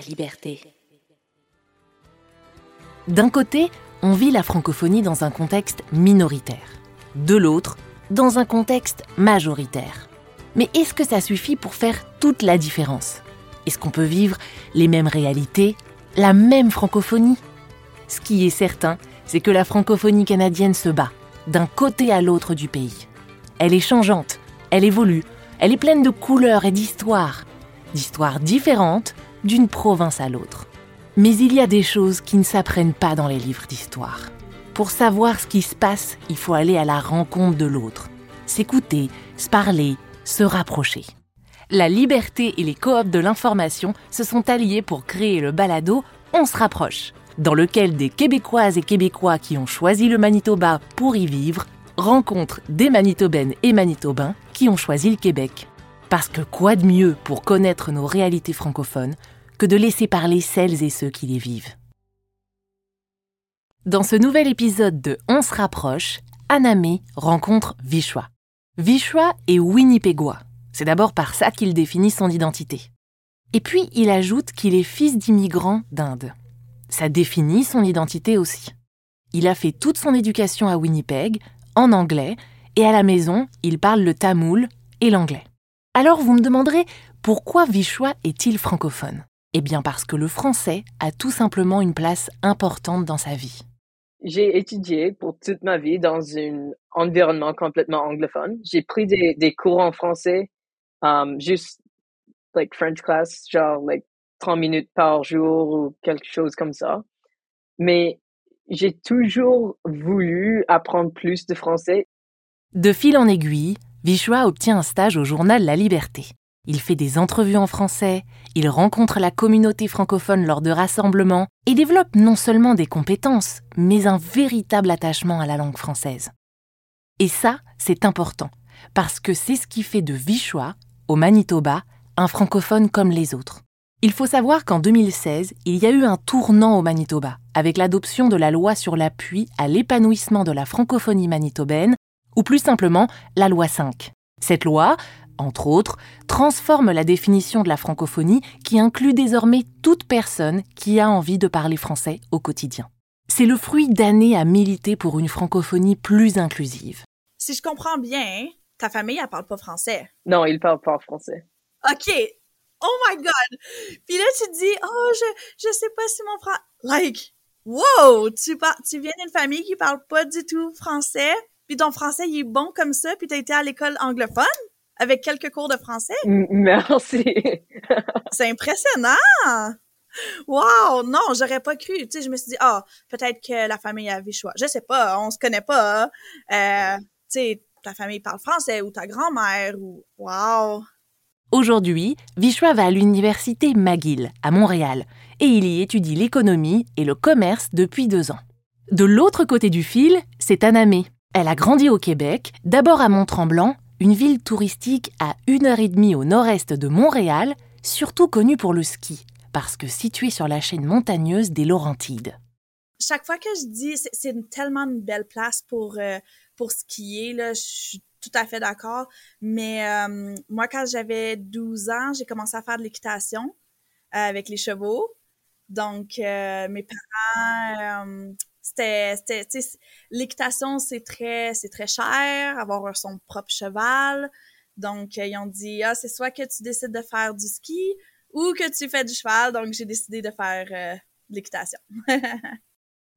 liberté. D'un côté, on vit la francophonie dans un contexte minoritaire. De l'autre, dans un contexte majoritaire. Mais est-ce que ça suffit pour faire toute la différence? Est-ce qu'on peut vivre les mêmes réalités, la même francophonie? Ce qui est certain, c'est que la francophonie canadienne se bat, d'un côté à l'autre du pays. Elle est changeante, elle évolue, elle est pleine de couleurs et d'histoires, d'histoires différentes d'une province à l'autre. Mais il y a des choses qui ne s'apprennent pas dans les livres d'histoire. Pour savoir ce qui se passe, il faut aller à la rencontre de l'autre, s'écouter, se parler, se rapprocher. La liberté et les coops de l'information se sont alliés pour créer le balado On se rapproche, dans lequel des Québécoises et Québécois qui ont choisi le Manitoba pour y vivre rencontrent des Manitobaines et Manitobains qui ont choisi le Québec. Parce que quoi de mieux pour connaître nos réalités francophones que de laisser parler celles et ceux qui les vivent. Dans ce nouvel épisode de On se rapproche, Anamé rencontre Vichwa. Vichwa est Winnipégois. C'est d'abord par ça qu'il définit son identité. Et puis il ajoute qu'il est fils d'immigrants d'Inde. Ça définit son identité aussi. Il a fait toute son éducation à Winnipeg, en anglais, et à la maison, il parle le tamoul et l'anglais. Alors vous me demanderez, pourquoi Vichwa est-il francophone? Eh bien parce que le français a tout simplement une place importante dans sa vie. J'ai étudié pour toute ma vie dans un environnement complètement anglophone. J'ai pris des, des, cours en français, um, juste like French class, genre like 30 minutes par jour ou quelque chose comme ça. Mais j'ai toujours voulu apprendre plus de français. De fil en aiguille, Vichua obtient un stage au journal La Liberté. Il fait des entrevues en français, il rencontre la communauté francophone lors de rassemblements et développe non seulement des compétences, mais un véritable attachement à la langue française. Et ça, c'est important, parce que c'est ce qui fait de Vichois, au Manitoba, un francophone comme les autres. Il faut savoir qu'en 2016, il y a eu un tournant au Manitoba, avec l'adoption de la loi sur l'appui à l'épanouissement de la francophonie manitobaine, ou plus simplement la loi 5. Cette loi entre autres, transforme la définition de la francophonie qui inclut désormais toute personne qui a envie de parler français au quotidien. C'est le fruit d'années à militer pour une francophonie plus inclusive. Si je comprends bien, ta famille, elle parle pas français. Non, ils parlent pas français. OK. Oh my God! Puis là, tu te dis, oh, je, je sais pas si mon frère... Like, wow! Tu, tu viens d'une famille qui parle pas du tout français, puis ton français, il est bon comme ça, puis t'as été à l'école anglophone? Avec quelques cours de français? Merci. c'est impressionnant. Wow, non, j'aurais pas cru. Tu sais, je me suis dit, ah, peut-être que la famille a Vichois. Je sais pas, on se connaît pas. Euh, tu sais, ta famille parle français ou ta grand-mère ou wow. Aujourd'hui, Vichois va à l'université McGill à Montréal et il y étudie l'économie et le commerce depuis deux ans. De l'autre côté du fil, c'est Anamé. Elle a grandi au Québec, d'abord à Mont-Tremblant une ville touristique à une heure et demie au nord-est de Montréal, surtout connue pour le ski, parce que située sur la chaîne montagneuse des Laurentides. Chaque fois que je dis, c'est tellement une belle place pour, euh, pour skier, là, je suis tout à fait d'accord. Mais euh, moi, quand j'avais 12 ans, j'ai commencé à faire de l'équitation euh, avec les chevaux. Donc, mes parents c'était l'équitation c'est très c'est très cher avoir son propre cheval donc ils ont dit ah c'est soit que tu décides de faire du ski ou que tu fais du cheval donc j'ai décidé de faire euh, de l'équitation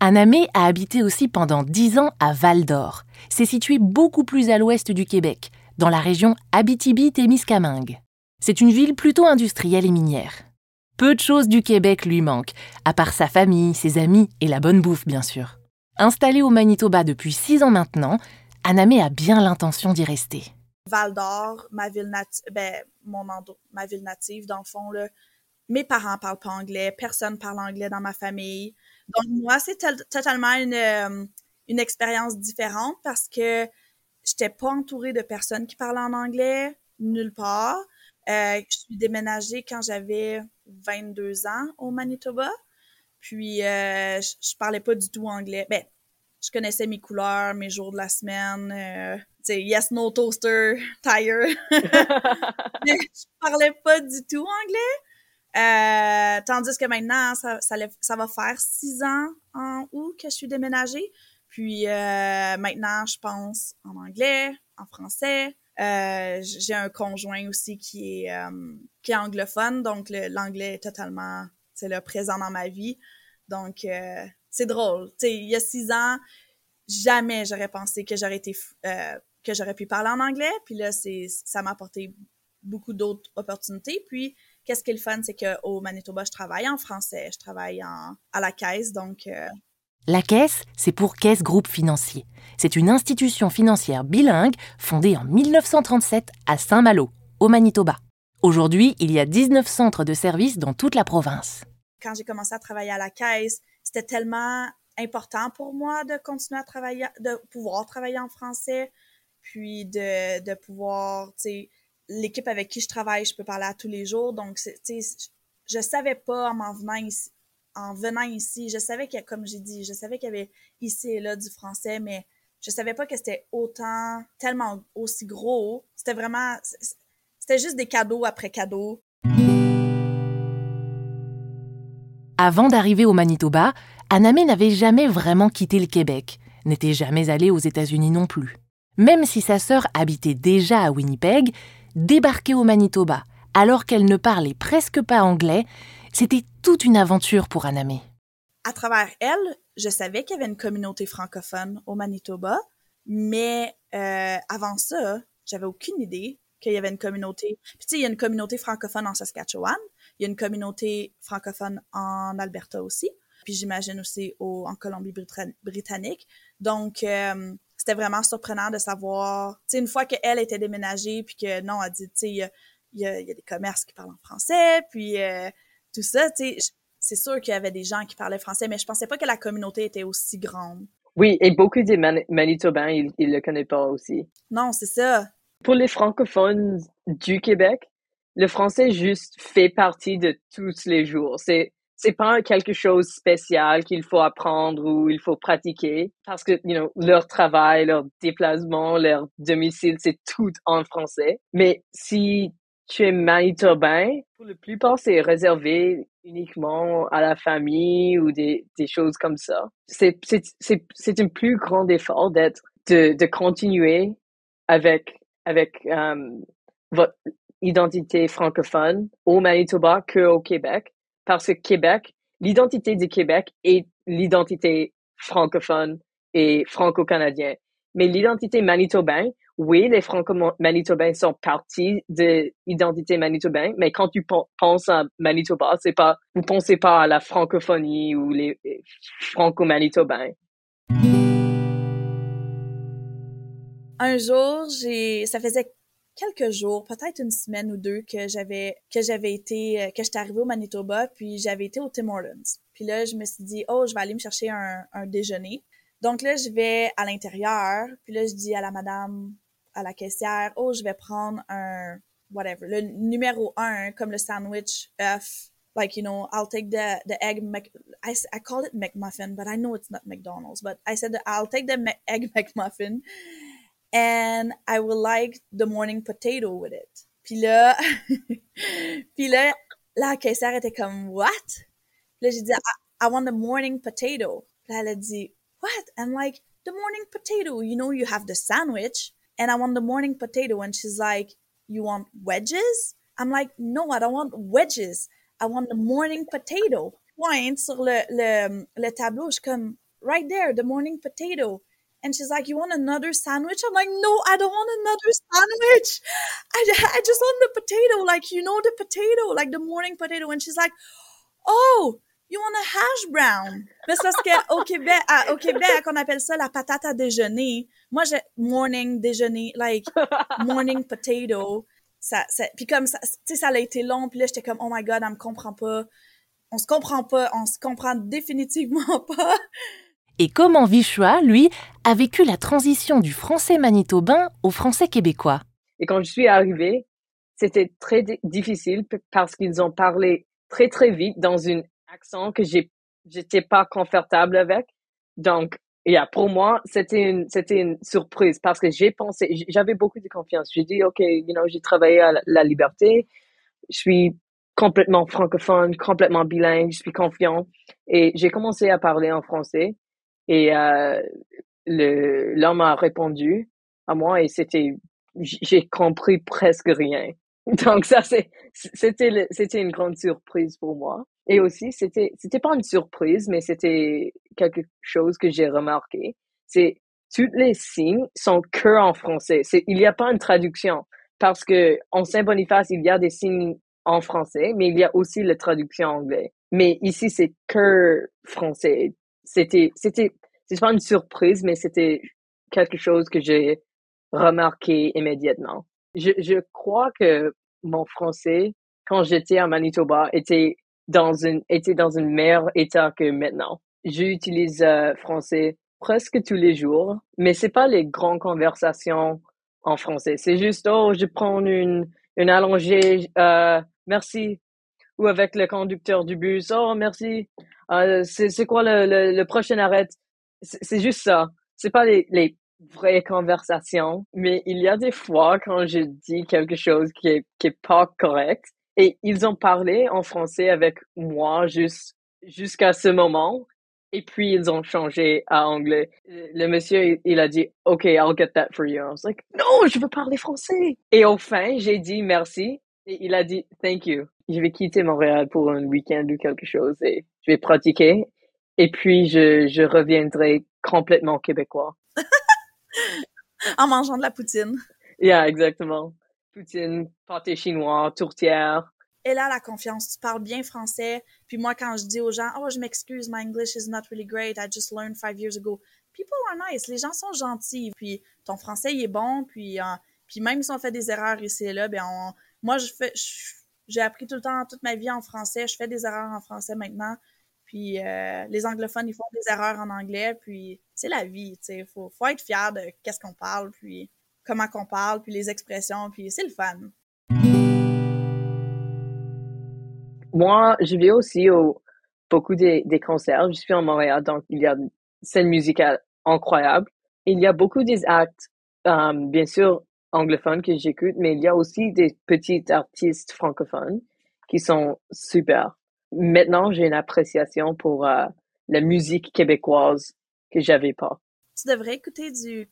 Anamé a habité aussi pendant dix ans à Val d'Or. C'est situé beaucoup plus à l'ouest du Québec, dans la région Abitibi-Témiscamingue. C'est une ville plutôt industrielle et minière. Peu de choses du Québec lui manquent, à part sa famille, ses amis et la bonne bouffe, bien sûr. Installée au Manitoba depuis six ans maintenant, Anamé a bien l'intention d'y rester. Val d'Or, ma ville native, ben, mon ma ville native, dans le fond, là, mes parents parlent pas anglais, personne parle anglais dans ma famille. Donc, moi, c'est totalement une, euh, une expérience différente parce que j'étais pas entourée de personnes qui parlent en anglais, nulle part. Euh, je suis déménagée quand j'avais 22 ans au Manitoba. Puis, euh, je, parlais pas du tout anglais. Ben, je connaissais mes couleurs, mes jours de la semaine. Euh, tu sais, yes, no toaster, tire. Mais je parlais pas du tout anglais. Euh, tandis que maintenant, ça, ça, va faire six ans en août que je suis déménagée. Puis euh, maintenant, je pense en anglais, en français. Euh, j'ai un conjoint aussi qui est est anglophone, donc l'anglais est totalement présent dans ma vie. Donc c'est drôle. Il y a six ans, jamais j'aurais pensé que j'aurais été que j'aurais pu parler en anglais. Puis là, c'est ça m'a apporté beaucoup d'autres opportunités. Puis Qu'est-ce qui est le fun, c'est qu'au Manitoba, je travaille en français, je travaille en, à la caisse, donc... La caisse, c'est pour Caisse Groupe Financier. C'est une institution financière bilingue fondée en 1937 à Saint-Malo, au Manitoba. Aujourd'hui, il y a 19 centres de services dans toute la province. Quand j'ai commencé à travailler à la caisse, c'était tellement important pour moi de continuer à travailler, de pouvoir travailler en français, puis de, de pouvoir, tu sais, l'équipe avec qui je travaille, je peux parler à tous les jours. Donc, tu sais, je savais pas en m'en venant ici, en venant ici, je savais qu'il y a, comme j'ai dit, je savais qu'il y avait ici et là du français, mais je savais pas que c'était autant, tellement aussi gros. C'était vraiment, c'était juste des cadeaux après cadeaux. Avant d'arriver au Manitoba, Anamé n'avait jamais vraiment quitté le Québec, n'était jamais allée aux États-Unis non plus. Même si sa sœur habitait déjà à Winnipeg, débarquer au Manitoba alors qu'elle ne parlait presque pas anglais, c'était toute une aventure pour Anamé. À travers elle, je savais qu'il y avait une communauté francophone au Manitoba, mais euh, avant ça, j'avais aucune idée qu'il y avait une communauté. Puis tu sais, il y a une communauté francophone en Saskatchewan, il y a une communauté francophone en Alberta aussi, puis j'imagine aussi au, en Colombie-Britannique. Donc, euh, c'était vraiment surprenant de savoir, tu une fois qu'elle était déménagée, puis que non, elle dit, tu sais, il y a, des commerces qui parlent en français, puis euh, tout ça, tu sais, c'est sûr qu'il y avait des gens qui parlaient français, mais je pensais pas que la communauté était aussi grande. Oui, et beaucoup des Manitobains, ils, ils le connaissent pas aussi. Non, c'est ça. Pour les francophones du Québec, le français juste fait partie de tous les jours. C'est c'est pas quelque chose de spécial qu'il faut apprendre ou il faut pratiquer parce que you know, leur travail, leur déplacement, leur domicile, c'est tout en français. Mais si tu es manitobain, pour la plupart, c'est réservé uniquement à la famille ou des, des choses comme ça. C'est, un plus grand effort d'être, de, de continuer avec, avec euh, votre identité francophone au Manitoba qu'au Québec parce que Québec, l'identité du Québec est l'identité francophone et franco-canadien. Mais l'identité manitobaine, oui, les franco-manitobains sont partie de l'identité manitobaine, mais quand tu penses à Manitoba, c'est pas, vous pensez pas à la francophonie ou les franco-manitobains. Un jour, j'ai, ça faisait quelques jours, peut-être une semaine ou deux que j'avais que j'avais été euh, que j'étais arrivée au Manitoba, puis j'avais été au Tim Hortons. Puis là, je me suis dit "Oh, je vais aller me chercher un, un déjeuner." Donc là, je vais à l'intérieur, puis là je dis à la madame à la caissière "Oh, je vais prendre un whatever, le numéro un comme le sandwich œuf like you know i'll take the the egg Mc, I, I call it mcmuffin but i know it's not mcdonald's but i said i'll take the egg mcmuffin and I would like the morning potato with it. Puis là, puis là, la caissière était comme, what? Puis là, j'ai dit, I, I want the morning potato. Puis là, elle a dit, what? I'm like, the morning potato, you know, you have the sandwich, and I want the morning potato. And she's like, you want wedges? I'm like, no, I don't want wedges. I want the morning potato. Pointe sur le, le, um, le tableau, je comme, right there, the morning potato. And she's like, you want another sandwich? I'm like, no, I don't want another sandwich. I, I just want the potato, like, you know, the potato, like the morning potato. And she's like, oh, you want a hash brown? Mais c'est parce qu'au Québec, à, au Québec, on appelle ça la patate à déjeuner. Moi, j'ai morning déjeuner, like, morning potato. Ça, ça, puis comme ça, tu sais, ça a été long, puis là, j'étais comme, oh my god, elle me comprend pas. On se comprend pas, on se comprend définitivement pas et comment Vichua, lui, a vécu la transition du français manitobain au français québécois? Et quand je suis arrivée, c'était très difficile parce qu'ils ont parlé très très vite dans un accent que j'ai j'étais pas confortable avec. Donc, yeah, pour moi, c'était une c'était une surprise parce que j'ai pensé, j'avais beaucoup de confiance. J'ai dit, ok, you know, j'ai travaillé à la liberté, je suis complètement francophone, complètement bilingue, je suis confiant. Et j'ai commencé à parler en français et euh, le l'homme a répondu à moi et c'était j'ai compris presque rien. Donc ça c'est c'était c'était une grande surprise pour moi. Et aussi c'était c'était pas une surprise mais c'était quelque chose que j'ai remarqué. C'est tous les signes sont que en français. C'est il n'y a pas une traduction parce que en Saint-Boniface il y a des signes en français, mais il y a aussi la traduction en anglais. Mais ici, c'est que français. C'était, c'était, c'est pas une surprise, mais c'était quelque chose que j'ai remarqué immédiatement. Je, je crois que mon français, quand j'étais à Manitoba, était dans une, était dans un meilleur état que maintenant. J'utilise euh, français presque tous les jours, mais c'est pas les grandes conversations en français. C'est juste, oh, je prends une, une allongée, euh, merci. Ou avec le conducteur du bus, oh, merci. Euh, c'est quoi le, le, le, prochain arrêt? C'est juste ça. C'est pas les, les vraies conversations, mais il y a des fois quand je dis quelque chose qui est, qui est pas correct et ils ont parlé en français avec moi juste jusqu'à ce moment et puis ils ont changé à anglais. Le monsieur, il a dit, OK, I'll get that for you. I was like, non, je veux parler français. Et au fin, j'ai dit merci et il a dit thank you. Je vais quitter Montréal pour un week-end ou quelque chose et je vais pratiquer. Et puis je, je reviendrai complètement québécois. en mangeant de la poutine. Yeah, exactement. Poutine, pâté chinois, tourtière. Et là, la confiance. Tu parles bien français. Puis moi, quand je dis aux gens, oh, je m'excuse, my English is not really great. I just learned five years ago. People are nice. Les gens sont gentils. Puis ton français, est bon. Puis, euh, puis même si on fait des erreurs ici et là, ben on, moi, je fais, j'ai appris tout le temps, toute ma vie en français. Je fais des erreurs en français maintenant. Puis euh, les anglophones, ils font des erreurs en anglais. Puis c'est la vie, tu sais. Faut, faut être fier de qu'est-ce qu'on parle, puis comment qu'on parle, puis les expressions. Puis c'est le fun. Moi, je vais aussi au beaucoup des, des concerts. Je suis en Montréal, donc il y a une scène musicale incroyable. Il y a beaucoup des actes, euh, bien sûr, anglophones que j'écoute, mais il y a aussi des petits artistes francophones qui sont super. Maintenant, j'ai une appréciation pour euh, la musique québécoise que j'avais pas. Tu devrais écouter du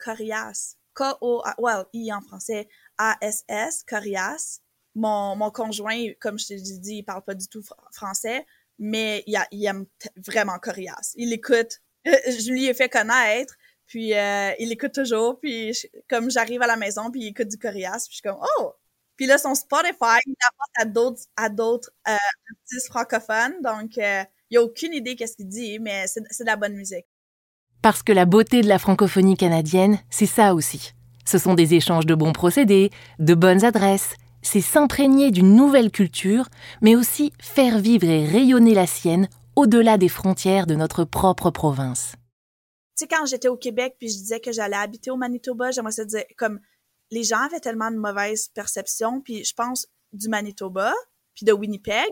Corias. K-O-I en français, A-S-S, Corias. Mon, mon conjoint, comme je t'ai dit, il parle pas du tout français, mais il, a, il aime vraiment Corias. Il écoute. je lui ai fait connaître puis euh, il écoute toujours, puis comme j'arrive à la maison, puis il écoute du Corias, puis je suis comme oh. Puis là son Spotify, il apporte à d'autres à d'autres euh, artistes francophones, donc euh, il a aucune idée qu'est-ce qu'il dit, mais c'est de la bonne musique. Parce que la beauté de la francophonie canadienne, c'est ça aussi. Ce sont des échanges de bons procédés, de bonnes adresses. C'est s'imprégner d'une nouvelle culture, mais aussi faire vivre et rayonner la sienne au-delà des frontières de notre propre province sais, quand j'étais au Québec puis je disais que j'allais habiter au Manitoba, j'aimerais se dire, comme, les gens avaient tellement de mauvaises perceptions, puis je pense du Manitoba, puis de Winnipeg,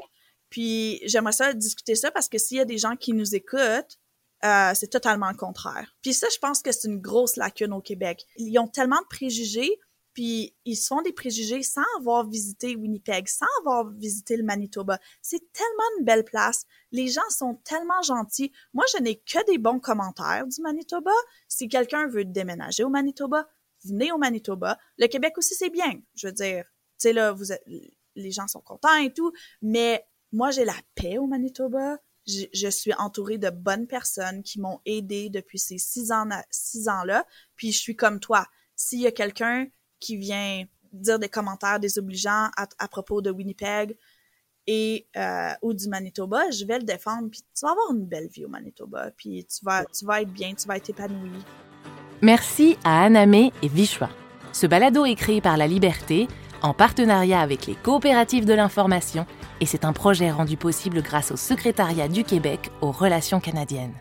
puis j'aimerais ça discuter ça parce que s'il y a des gens qui nous écoutent, euh, c'est totalement le contraire. Puis ça, je pense que c'est une grosse lacune au Québec. Ils ont tellement de préjugés puis ils se font des préjugés sans avoir visité Winnipeg, sans avoir visité le Manitoba. C'est tellement une belle place. Les gens sont tellement gentils. Moi, je n'ai que des bons commentaires du Manitoba. Si quelqu'un veut déménager au Manitoba, venez au Manitoba. Le Québec aussi, c'est bien. Je veux dire, tu sais, là, vous êtes, les gens sont contents et tout, mais moi, j'ai la paix au Manitoba. Je, suis entourée de bonnes personnes qui m'ont aidé depuis ces six ans, six ans-là. Puis je suis comme toi. S'il y a quelqu'un qui vient dire des commentaires désobligeants à, propos de Winnipeg et euh, ou du Manitoba, je vais le défendre. Puis tu vas avoir une belle vie au Manitoba. Puis tu vas, tu vas être bien, tu vas être épanoui. Merci à Anamé et Vichwa. Ce balado est créé par La Liberté en partenariat avec les coopératives de l'information et c'est un projet rendu possible grâce au secrétariat du Québec aux relations canadiennes.